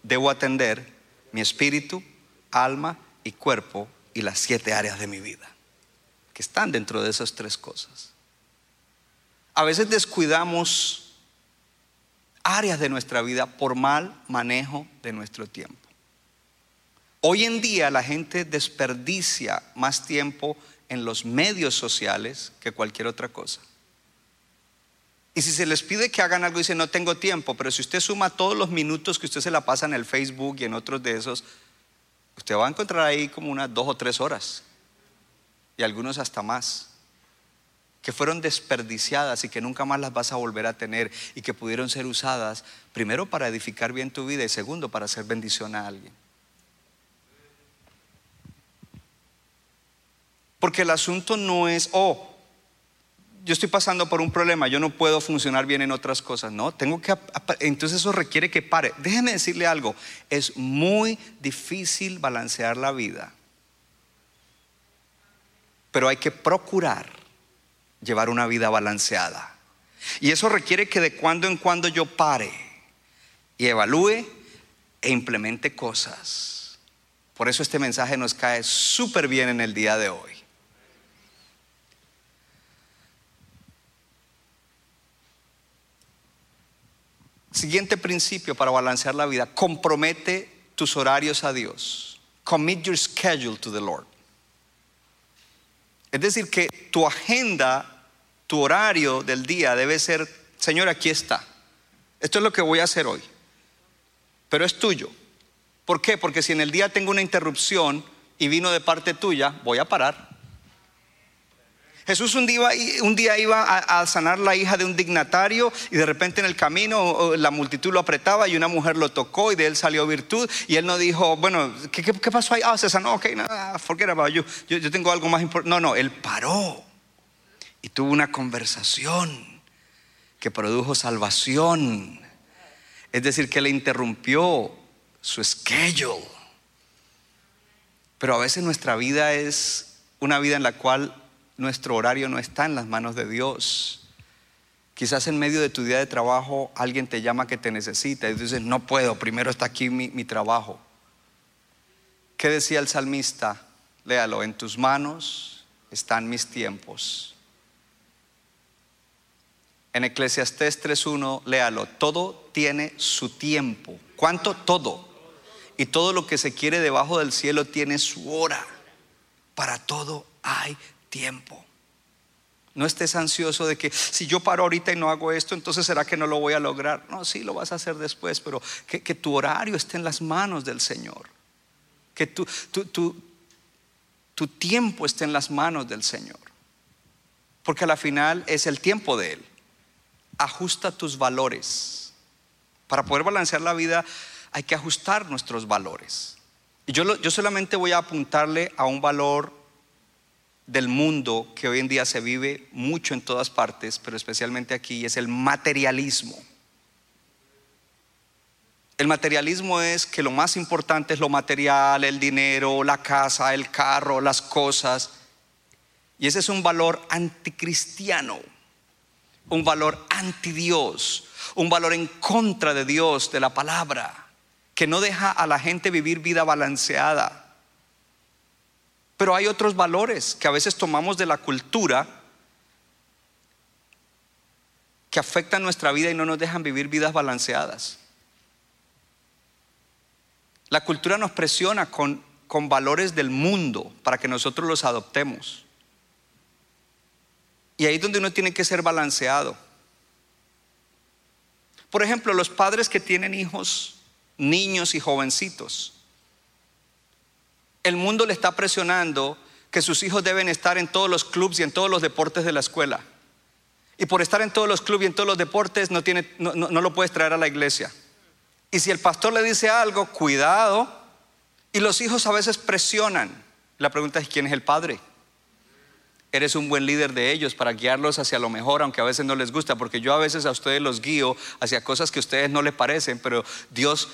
debo atender mi espíritu, alma y cuerpo y las siete áreas de mi vida, que están dentro de esas tres cosas. A veces descuidamos áreas de nuestra vida por mal manejo de nuestro tiempo. Hoy en día la gente desperdicia más tiempo en los medios sociales que cualquier otra cosa. Y si se les pide que hagan algo, dicen, no tengo tiempo, pero si usted suma todos los minutos que usted se la pasa en el Facebook y en otros de esos, usted va a encontrar ahí como unas dos o tres horas, y algunos hasta más, que fueron desperdiciadas y que nunca más las vas a volver a tener y que pudieron ser usadas, primero para edificar bien tu vida y segundo para hacer bendición a alguien. Porque el asunto no es, oh, yo estoy pasando por un problema, yo no puedo funcionar bien en otras cosas. No, tengo que, entonces eso requiere que pare. Déjeme decirle algo, es muy difícil balancear la vida, pero hay que procurar llevar una vida balanceada. Y eso requiere que de cuando en cuando yo pare y evalúe e implemente cosas. Por eso este mensaje nos cae súper bien en el día de hoy. Siguiente principio para balancear la vida, compromete tus horarios a Dios. Commit your schedule to the Lord. Es decir, que tu agenda, tu horario del día debe ser, Señor, aquí está. Esto es lo que voy a hacer hoy. Pero es tuyo. ¿Por qué? Porque si en el día tengo una interrupción y vino de parte tuya, voy a parar. Jesús un día, iba a, a, sanar la hija de un dignatario y de repente en el camino la multitud lo apretaba y una mujer lo tocó y de él salió virtud y él no dijo, bueno, ¿qué, qué, qué pasó ahí? Ah, se sanó, ok, nada, forget about you. Yo, yo tengo algo más importante. No, no, él paró y tuvo una conversación que produjo salvación. Es decir, que le interrumpió su schedule. Pero a veces nuestra vida es una vida en la cual nuestro horario no está en las manos de Dios. Quizás en medio de tu día de trabajo alguien te llama que te necesita y dices, no puedo, primero está aquí mi, mi trabajo. ¿Qué decía el salmista? Léalo, en tus manos están mis tiempos. En Eclesiastés 3.1, léalo, todo tiene su tiempo. ¿Cuánto? Todo. Y todo lo que se quiere debajo del cielo tiene su hora. Para todo hay tiempo. No estés ansioso de que si yo paro ahorita y no hago esto, entonces será que no lo voy a lograr. No, sí, lo vas a hacer después, pero que, tu horario esté en las manos del Señor. Que tu, tu, tu, tu tiempo esté en las manos del Señor. Porque a la final es el tiempo de Él. Ajusta tus valores. Para poder balancear la vida hay que ajustar nuestros valores. Y yo, yo solamente voy a apuntarle a un valor del mundo que hoy en día se vive mucho en todas partes, pero especialmente aquí, es el materialismo. El materialismo es que lo más importante es lo material, el dinero, la casa, el carro, las cosas. Y ese es un valor anticristiano, un valor anti Dios, un valor en contra de Dios, de la palabra, que no deja a la gente vivir vida balanceada. Pero hay otros valores que a veces tomamos de la cultura que afectan nuestra vida y no nos dejan vivir vidas balanceadas. La cultura nos presiona con, con valores del mundo para que nosotros los adoptemos. Y ahí es donde uno tiene que ser balanceado. Por ejemplo, los padres que tienen hijos, niños y jovencitos. El mundo le está presionando que sus hijos deben estar en todos los clubes y en todos los deportes de la escuela. Y por estar en todos los clubes y en todos los deportes no, tiene, no, no lo puedes traer a la iglesia. Y si el pastor le dice algo, cuidado. Y los hijos a veces presionan. La pregunta es, ¿quién es el padre? Eres un buen líder de ellos para guiarlos hacia lo mejor, aunque a veces no les gusta, porque yo a veces a ustedes los guío hacia cosas que a ustedes no les parecen, pero Dios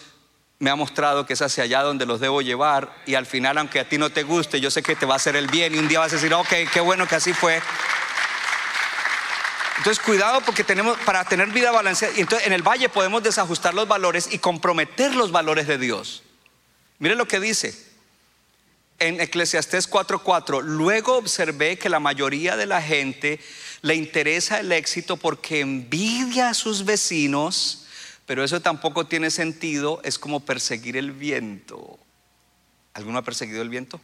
me ha mostrado que es hacia allá donde los debo llevar y al final, aunque a ti no te guste, yo sé que te va a hacer el bien y un día vas a decir, ok, qué bueno que así fue. Entonces, cuidado porque tenemos, para tener vida balanceada, y entonces en el valle podemos desajustar los valores y comprometer los valores de Dios. Mire lo que dice en Eclesiastés 4:4. Luego observé que la mayoría de la gente le interesa el éxito porque envidia a sus vecinos, pero eso tampoco tiene sentido, es como perseguir el viento. ¿Alguno ha perseguido el viento?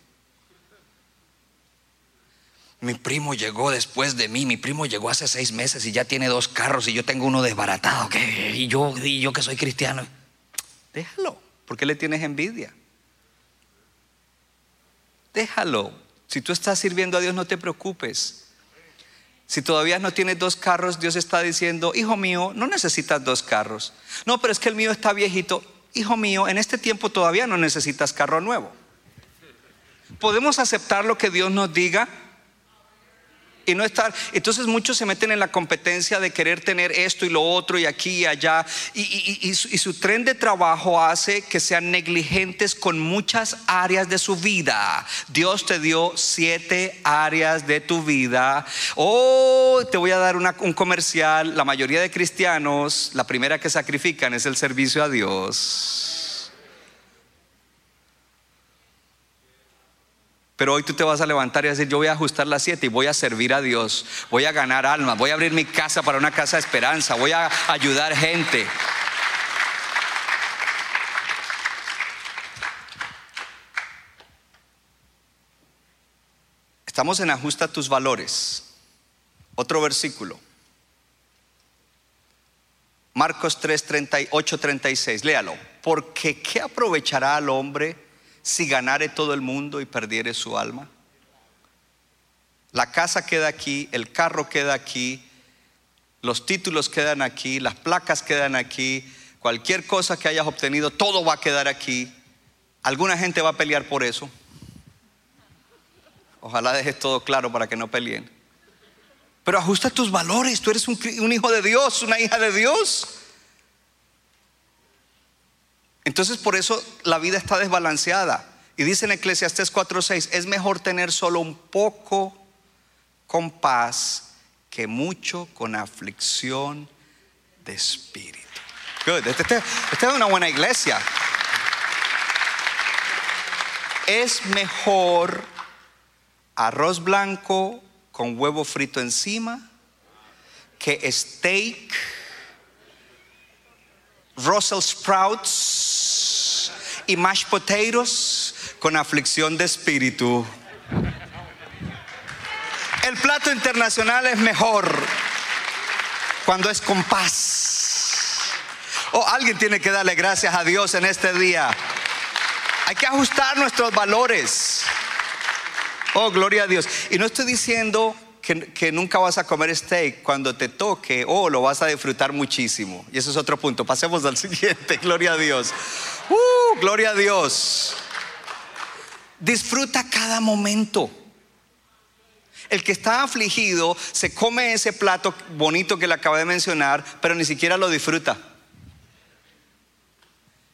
Mi primo llegó después de mí, mi primo llegó hace seis meses y ya tiene dos carros y yo tengo uno desbaratado. Y yo, y yo que soy cristiano. Déjalo, ¿por qué le tienes envidia? Déjalo. Si tú estás sirviendo a Dios, no te preocupes. Si todavía no tienes dos carros, Dios está diciendo, hijo mío, no necesitas dos carros. No, pero es que el mío está viejito. Hijo mío, en este tiempo todavía no necesitas carro nuevo. ¿Podemos aceptar lo que Dios nos diga? Y no estar. Entonces muchos se meten en la competencia de querer tener esto y lo otro y aquí y allá. Y, y, y, su, y, su, tren de trabajo hace que sean negligentes con muchas áreas de su vida. Dios te dio siete áreas de tu vida. Oh, te voy a dar un comercial. La mayoría de cristianos, la primera que sacrifican es el servicio a Dios. Pero hoy tú te vas a levantar y decir, yo voy a ajustar las siete y voy a servir a Dios, voy a ganar almas, voy a abrir mi casa para una casa de esperanza, voy a ayudar gente. Estamos en ajusta tus valores. Otro versículo. Marcos 3, 38, 36. Léalo. Porque ¿qué aprovechará al hombre? Si ganare todo el mundo y perdiere su alma? La casa queda aquí, el carro queda aquí, los títulos quedan aquí, las placas quedan aquí, cualquier cosa que hayas obtenido, todo va a quedar aquí. Alguna gente va a pelear por eso. Ojalá dejes todo claro para que no peleen. Pero ajusta tus valores, tú eres un, un hijo de Dios, una hija de Dios. Entonces por eso la vida está desbalanceada. Y dice en Eclesiastés 4:6, es mejor tener solo un poco con paz que mucho con aflicción de espíritu. Good. Esta este es una buena iglesia. Es mejor arroz blanco con huevo frito encima que steak, Russell sprouts y mashed potatoes con aflicción de espíritu. El plato internacional es mejor cuando es con paz. Oh, alguien tiene que darle gracias a Dios en este día. Hay que ajustar nuestros valores. Oh, gloria a Dios. Y no estoy diciendo que, nunca vas a comer steak, cuando te toque, oh, lo vas a disfrutar muchísimo. Y eso es otro punto. Pasemos al siguiente. Gloria a Dios. Uh, gloria a Dios. Disfruta cada momento. El que está afligido se come ese plato bonito que le acabé de mencionar, pero ni siquiera lo disfruta.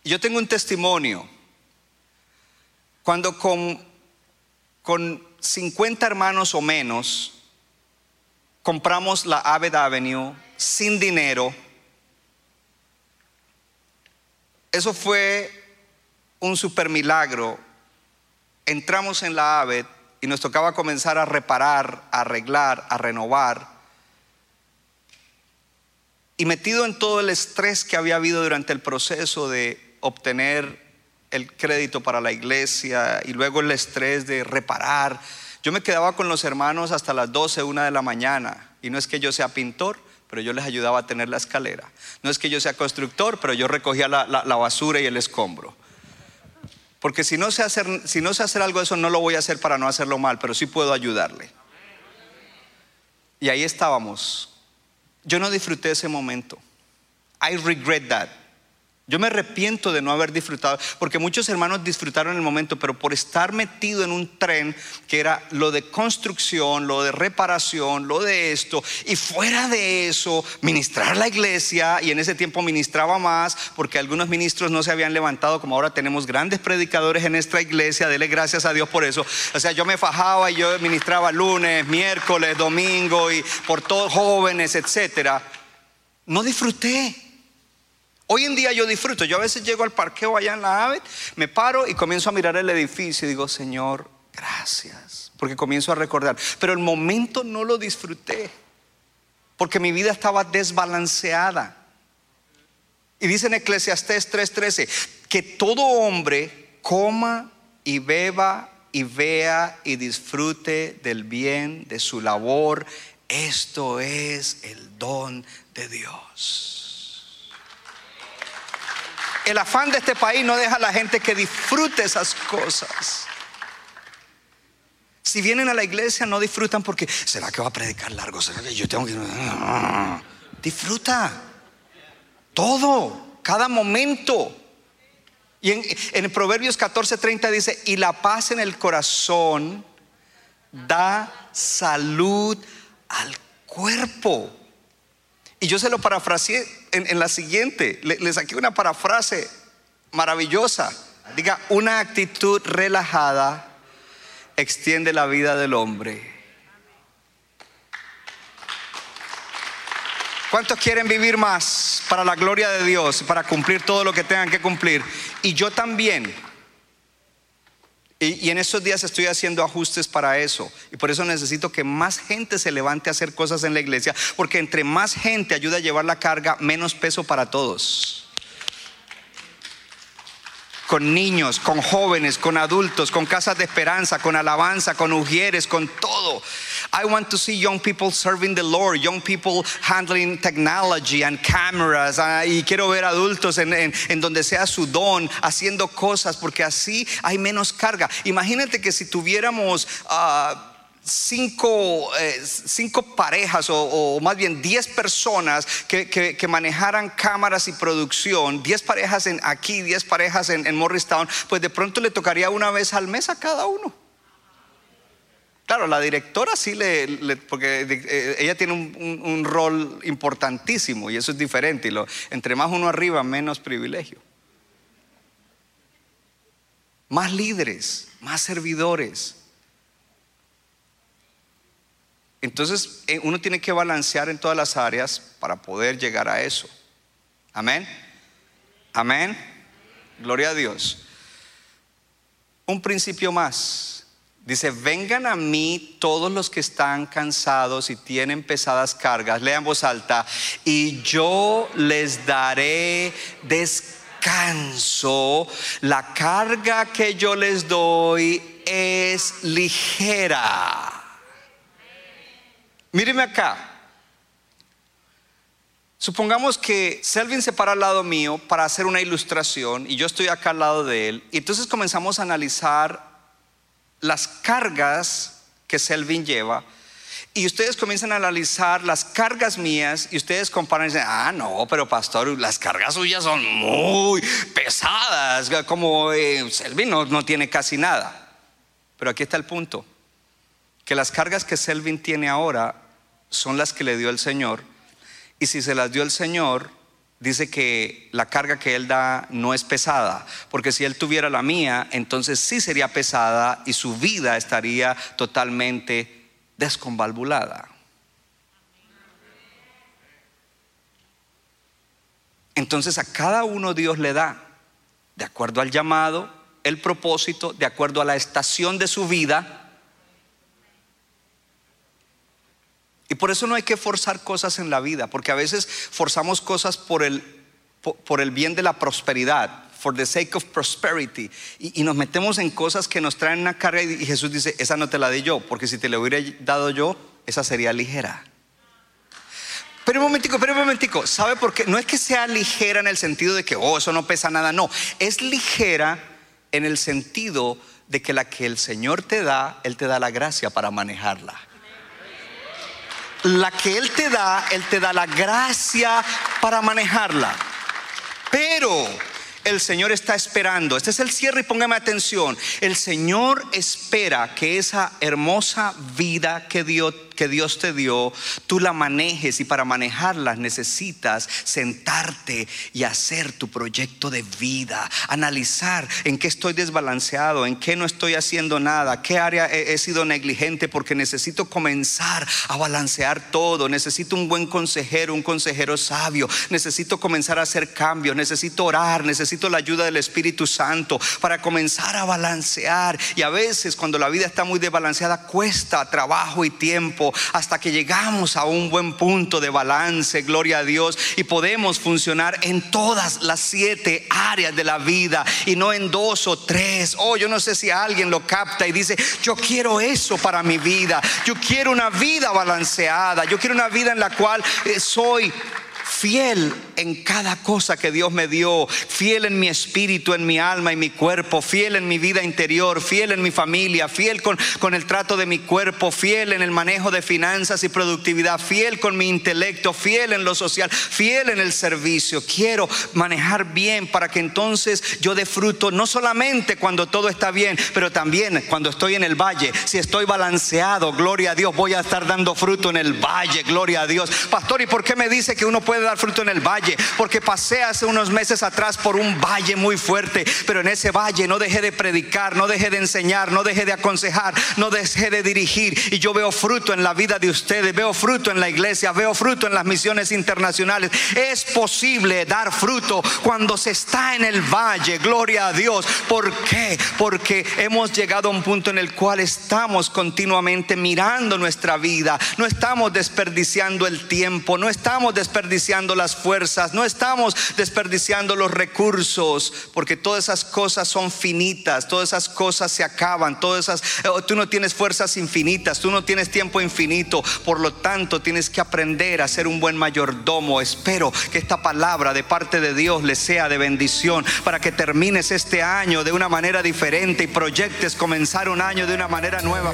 Yo tengo un testimonio. Cuando con, con 50 hermanos o menos compramos la Abbott Avenue sin dinero, eso fue un super milagro. Entramos en la Abbott y nos tocaba comenzar a reparar, a arreglar, a renovar. Y metido en todo el estrés que había habido durante el proceso de obtener el crédito para la iglesia y luego el estrés de reparar, yo me quedaba con los hermanos hasta las 12, una de la mañana. Y no es que yo sea pintor, pero yo les ayudaba a tener la escalera. No es que yo sea constructor, pero yo recogía la basura y el escombro. Porque si no, sé hacer, si no sé hacer algo de eso, no lo voy a hacer para no hacerlo mal, pero sí puedo ayudarle. Y ahí estábamos. Yo no disfruté ese momento. I regret that. Yo me arrepiento de no haber disfrutado, porque muchos hermanos disfrutaron el momento, pero por estar metido en un tren que era lo de construcción, lo de reparación, lo de esto, y fuera de eso, ministrar la iglesia, y en ese tiempo ministraba más, porque algunos ministros no se habían levantado, como ahora tenemos grandes predicadores en nuestra iglesia, dele gracias a Dios por eso. O sea, yo me fajaba y yo ministraba lunes, miércoles, domingo, y por todos jóvenes, etcétera. No disfruté. Hoy en día yo disfruto. Yo a veces llego al parqueo allá en la AVE, me paro y comienzo a mirar el edificio y digo, Señor, gracias. Porque comienzo a recordar. Pero el momento no lo disfruté. Porque mi vida estaba desbalanceada. Y dice en Eclesiastés 3:13 que todo hombre coma y beba y vea y disfrute del bien de su labor. Esto es el don de Dios. El afán de este país no deja a la gente que disfrute esas cosas. Si vienen a la iglesia no disfrutan porque ¿será que va a predicar largo? ¿Será que yo tengo que disfruta todo, cada momento? Y en, en Proverbios 14:30 dice, "Y la paz en el corazón da salud al cuerpo." Y yo se lo parafraseé en, en la siguiente. Le, le saqué una parafrase maravillosa. Diga, una actitud relajada extiende la vida del hombre. ¿Cuántos quieren vivir más para la gloria de Dios, para cumplir todo lo que tengan que cumplir? Y yo también. Y, en estos días estoy haciendo ajustes para eso. Y por eso necesito que más gente se levante a hacer cosas en la iglesia. Porque entre más gente ayuda a llevar la carga, menos peso para todos. Con niños, con jóvenes, con adultos, con casas de esperanza, con alabanza, con ujieres, con todo. I want to see young people serving the Lord, young people handling technology and cameras. ah, y quiero ver adultos en, donde sea su don, haciendo cosas, porque así hay menos carga. Imagínate que si tuviéramos... ah, cinco, eh, cinco parejas o, más bien diez personas que, que- manejaran cámaras y producción, diez parejas en aquí, diez parejas en, Morristown, pues de pronto le tocaría una vez al mes a cada uno. Claro, la directora sí le, porque eh, ella tiene un, rol importantísimo y eso es diferente. Entre más uno arriba, menos privilegio. Más líderes, más servidores. Entonces eh, uno tiene que balancear en todas las áreas para poder llegar a eso. Amén. Amén. Gloria a Dios. Un principio más. Dice, vengan a mí todos los que están cansados y tienen pesadas cargas. Lean voz alta. Y yo les daré descanso. La carga que yo les doy es ligera. Míreme acá. Supongamos que Selvin se para al lado mío para hacer una ilustración y yo estoy acá al lado de él. Y entonces comenzamos a analizar las cargas que Selvin lleva. y ustedes comienzan a analizar las cargas mías y ustedes comparan y dicen, ah, no, pero pastor, las cargas suyas son muy pesadas, como eh, Selvin no, no tiene casi nada. Pero aquí está el punto, que las cargas que Selvin tiene ahora son las que le dio el Señor. Y si se las dio el Señor, dice que la carga que Él da no es pesada, porque si Él tuviera la mía, entonces sí sería pesada y su vida estaría totalmente desconvalvulada. Entonces a cada uno Dios le da, de acuerdo al llamado, el propósito, de acuerdo a la estación de su vida. Y por eso no hay que forzar cosas en la vida, porque a veces forzamos cosas por el, por el bien de la prosperidad, for the sake of prosperity, y, nos metemos en cosas que nos traen una carga y, Jesús dice, esa no te la di yo, porque si te la hubiera dado yo, esa sería ligera. Pero un momentico, pero un momentico, ¿sabe por qué? No es que sea ligera en el sentido de que, oh, eso no pesa nada, no, es ligera en el sentido de que la que el Señor te da, Él te da la gracia para manejarla la que Él te da, Él te da la gracia para manejarla. Pero el Señor está esperando. Este es el cierre y póngame atención. El Señor espera que esa hermosa vida que Dios que Dios te dio, tú la manejes y para manejarla necesitas sentarte y hacer tu proyecto de vida, analizar en qué estoy desbalanceado, en qué no estoy haciendo nada, qué área he, he sido negligente porque necesito comenzar a balancear todo, necesito un buen consejero, un consejero sabio, necesito comenzar a hacer cambios, necesito orar, necesito la ayuda del Espíritu Santo para comenzar a balancear. Y a veces cuando la vida está muy desbalanceada cuesta trabajo y tiempo hasta que llegamos a un buen punto de balance, gloria a Dios, y podemos funcionar en todas las siete áreas de la vida y no en dos o tres. Oh, yo no sé si alguien lo capta y dice, yo quiero eso para mi vida, yo quiero una vida balanceada, yo quiero una vida en la cual eh, soy fiel en cada cosa que Dios me dio, fiel en mi espíritu, en mi alma y mi cuerpo, fiel en mi vida interior, fiel en mi familia, fiel con, con el trato de mi cuerpo, fiel en el manejo de finanzas y productividad, fiel con mi intelecto, fiel en lo social, fiel en el servicio. Quiero manejar bien para que entonces yo dé fruto, no solamente cuando todo está bien, pero también cuando estoy en el valle. Si estoy balanceado, gloria a Dios, voy a estar dando fruto en el valle, gloria a Dios. Pastor, ¿y por qué me dice que uno puede dar fruto en el valle? Porque pasé hace unos meses atrás por un valle muy fuerte, pero en ese valle no dejé de predicar, no dejé de enseñar, no dejé de aconsejar, no dejé de dirigir. Y yo veo fruto en la vida de ustedes, veo fruto en la iglesia, veo fruto en las misiones internacionales. Es posible dar fruto cuando se está en el valle, gloria a Dios. ¿Por qué? Porque hemos llegado a un punto en el cual estamos continuamente mirando nuestra vida, no estamos desperdiciando el tiempo, no estamos desperdiciando las fuerzas, no estamos desperdiciando los recursos, porque todas esas cosas son finitas, todas esas cosas se acaban, todas esas, eh, tú no tienes fuerzas infinitas, tú no tienes tiempo infinito, por lo tanto tienes que aprender a ser un buen mayordomo. Espero que esta palabra de parte de Dios le sea de bendición para que termines este año de una manera diferente y proyectes comenzar un año de una manera nueva.